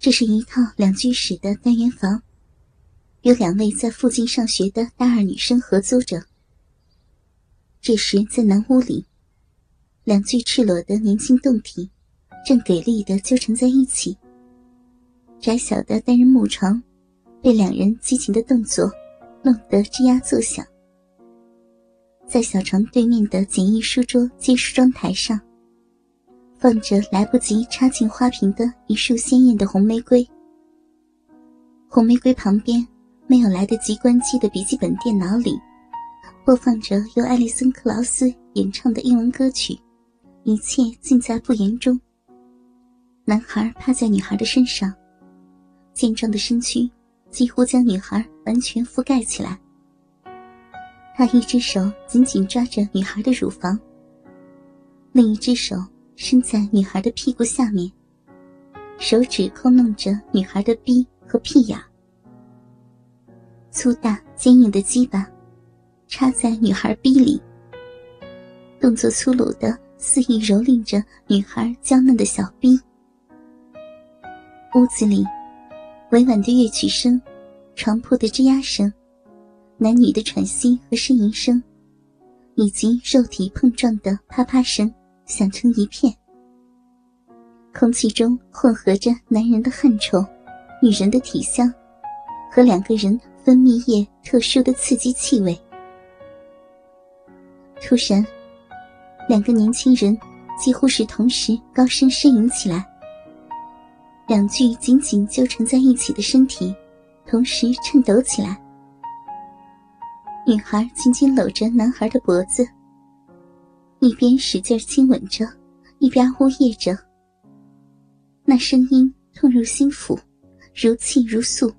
这是一套两居室的单元房，有两位在附近上学的大二女生合租着。这时，在南屋里，两具赤裸的年轻胴体正给力的纠缠在一起。窄小的单人木床被两人激情的动作弄得吱呀作响。在小床对面的简易书桌及梳妆台上。放着来不及插进花瓶的一束鲜艳的红玫瑰。红玫瑰旁边，没有来得及关机的笔记本电脑里，播放着由艾丽森·克劳斯演唱的英文歌曲，一切尽在不言中。男孩趴在女孩的身上，健壮的身躯几乎将女孩完全覆盖起来。他一只手紧紧抓着女孩的乳房，另一只手。伸在女孩的屁股下面，手指抠弄着女孩的逼和屁眼。粗大坚硬的鸡巴插在女孩逼里，动作粗鲁的肆意蹂躏着女孩娇嫩的小逼。屋子里，委婉的乐曲声，床铺的吱呀声，男女的喘息和呻吟声，以及肉体碰撞的啪啪声。响成一片，空气中混合着男人的汗臭、女人的体香，和两个人分泌液特殊的刺激气味。突然，两个年轻人几乎是同时高声呻吟起来，两具紧紧纠缠在一起的身体同时颤抖起来。女孩紧紧搂着男孩的脖子。一边使劲亲吻着，一边呜咽着。那声音痛入心腑，如泣如诉。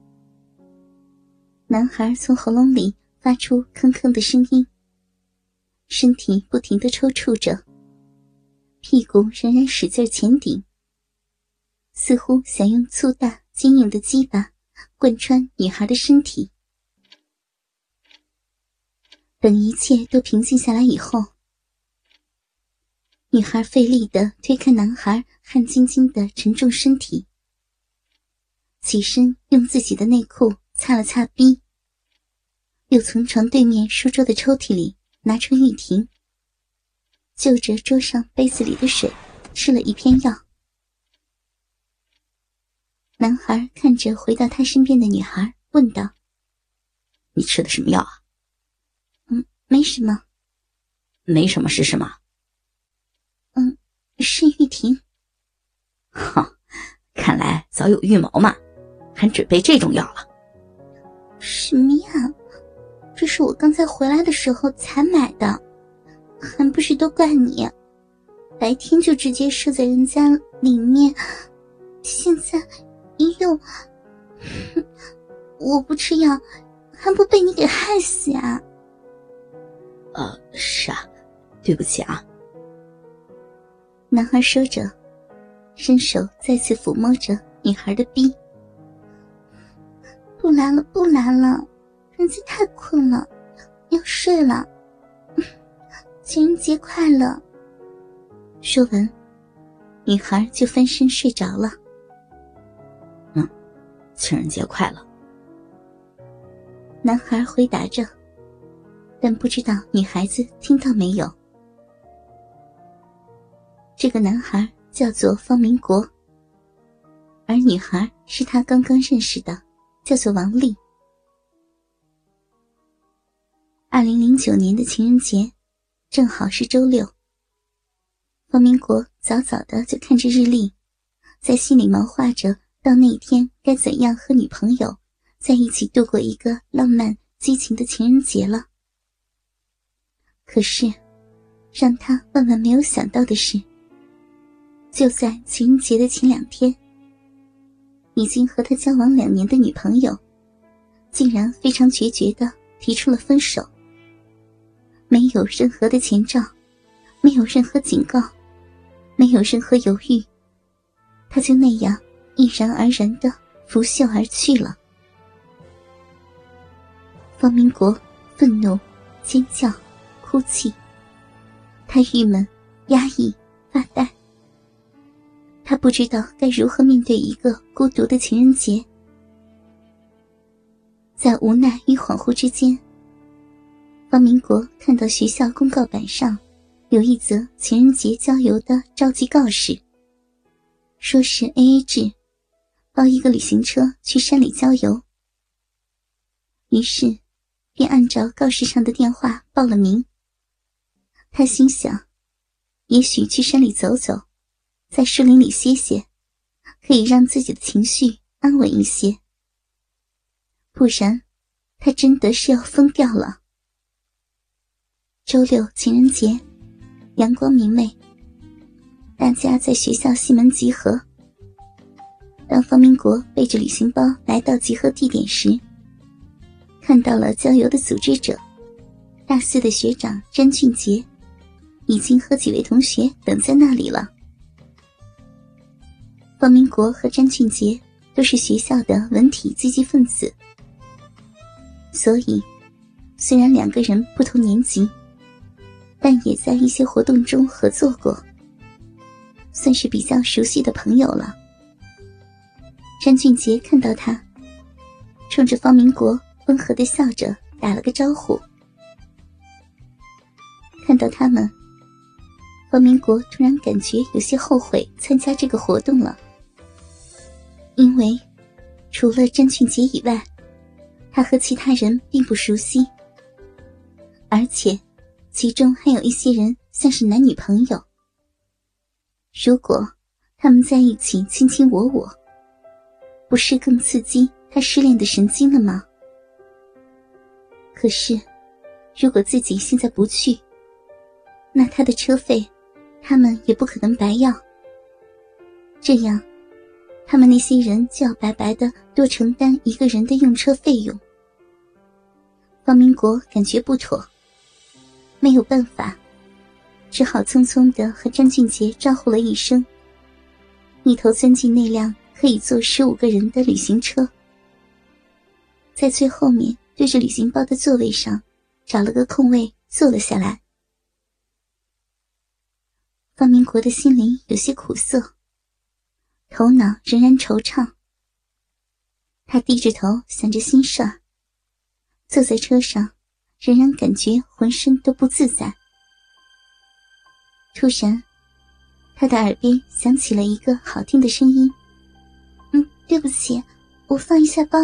男孩从喉咙里发出吭吭的声音，身体不停的抽搐着，屁股仍然使劲前顶，似乎想用粗大坚硬的鸡巴贯穿女孩的身体。等一切都平静下来以后。女孩费力的推开男孩汗津津的沉重身体，起身用自己的内裤擦了擦逼，又从床对面书桌的抽屉里拿出玉婷，就着桌上杯子里的水吃了一片药。男孩看着回到他身边的女孩，问道：“你吃的什么药啊？”“嗯，没什么。”“没什么是什么？”是玉婷。哈，看来早有预谋嘛，还准备这种药了。什么呀？这是我刚才回来的时候才买的，还不是都怪你，白天就直接射在人家里面，现在一用，我不吃药，还不被你给害死呀？呃，是啊，对不起啊。男孩说着，伸手再次抚摸着女孩的臂。不来了，不来了，人家太困了，要睡了。情人节快乐！说完，女孩就翻身睡着了。嗯，情人节快乐。男孩回答着，但不知道女孩子听到没有。这个男孩叫做方明国，而女孩是他刚刚认识的，叫做王丽。二零零九年的情人节，正好是周六。方明国早早的就看着日历，在心里谋划着到那一天该怎样和女朋友在一起度过一个浪漫激情的情人节了。可是，让他万万没有想到的是。就在情人节的前两天，已经和他交往两年的女朋友，竟然非常决绝的提出了分手。没有任何的前兆，没有任何警告，没有任何犹豫，他就那样毅然而然的拂袖而去了。方明国愤怒、尖叫、哭泣，他郁闷、压抑、发呆。他不知道该如何面对一个孤独的情人节。在无奈与恍惚之间，方明国看到学校公告板上有一则情人节郊游的召集告示，说是 A A 制，包一个旅行车去山里郊游。于是，便按照告示上的电话报了名。他心想，也许去山里走走。在树林里歇歇，可以让自己的情绪安稳一些。不然，他真的是要疯掉了。周六情人节，阳光明媚，大家在学校西门集合。当方明国背着旅行包来到集合地点时，看到了郊游的组织者，大四的学长詹俊杰，已经和几位同学等在那里了。方明国和詹俊杰都是学校的文体积极分子，所以虽然两个人不同年级，但也在一些活动中合作过，算是比较熟悉的朋友了。詹俊杰看到他，冲着方明国温和的笑着打了个招呼。看到他们，方明国突然感觉有些后悔参加这个活动了。因为，除了詹俊杰以外，他和其他人并不熟悉，而且其中还有一些人像是男女朋友。如果他们在一起卿卿我我，不是更刺激他失恋的神经了吗？可是，如果自己现在不去，那他的车费，他们也不可能白要。这样。他们那些人就要白白的多承担一个人的用车费用。方明国感觉不妥，没有办法，只好匆匆的和张俊杰招呼了一声，一头钻进那辆可以坐十五个人的旅行车，在最后面对着旅行包的座位上找了个空位坐了下来。方明国的心里有些苦涩。头脑仍然惆怅，他低着头想着心事。坐在车上，仍然感觉浑身都不自在。突然，他的耳边响起了一个好听的声音：“嗯，对不起，我放一下包。”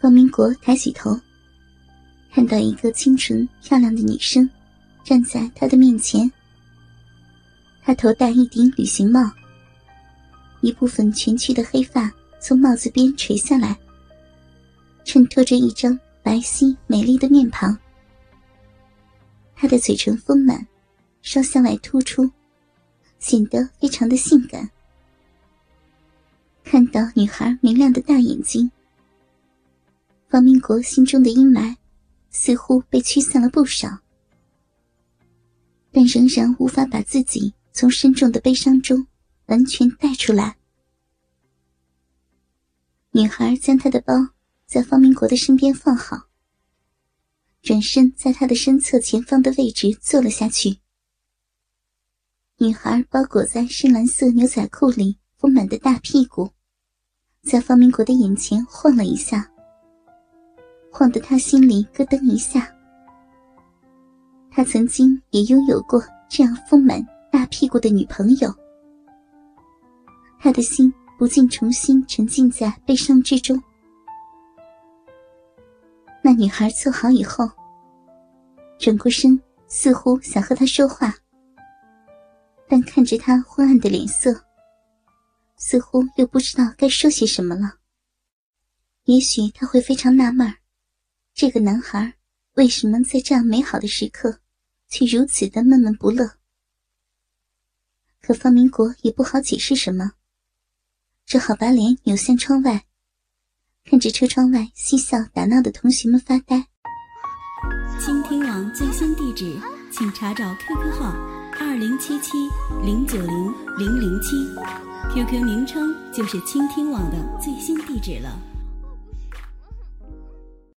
方明国抬起头，看到一个清纯漂亮的女生站在他的面前。她头戴一顶旅行帽。一部分蜷曲的黑发从帽子边垂下来，衬托着一张白皙美丽的面庞。她的嘴唇丰满，稍向外突出，显得非常的性感。看到女孩明亮的大眼睛，方明国心中的阴霾似乎被驱散了不少，但仍然无法把自己从深重的悲伤中。完全带出来。女孩将她的包在方明国的身边放好，转身在他的身侧前方的位置坐了下去。女孩包裹在深蓝色牛仔裤里丰满的大屁股，在方明国的眼前晃了一下，晃得他心里咯噔一下。他曾经也拥有过这样丰满大屁股的女朋友。他的心不禁重新沉浸在悲伤之中。那女孩坐好以后，转过身，似乎想和他说话，但看着他昏暗的脸色，似乎又不知道该说些什么了。也许他会非常纳闷这个男孩为什么在这样美好的时刻，却如此的闷闷不乐。可方明国也不好解释什么。只好把脸扭向窗外，看着车窗外嬉笑打闹的同学们发呆。倾听网最新地址，请查找 QQ 号二零七七零九零零零七，QQ 名称就是倾听网的最新地址了。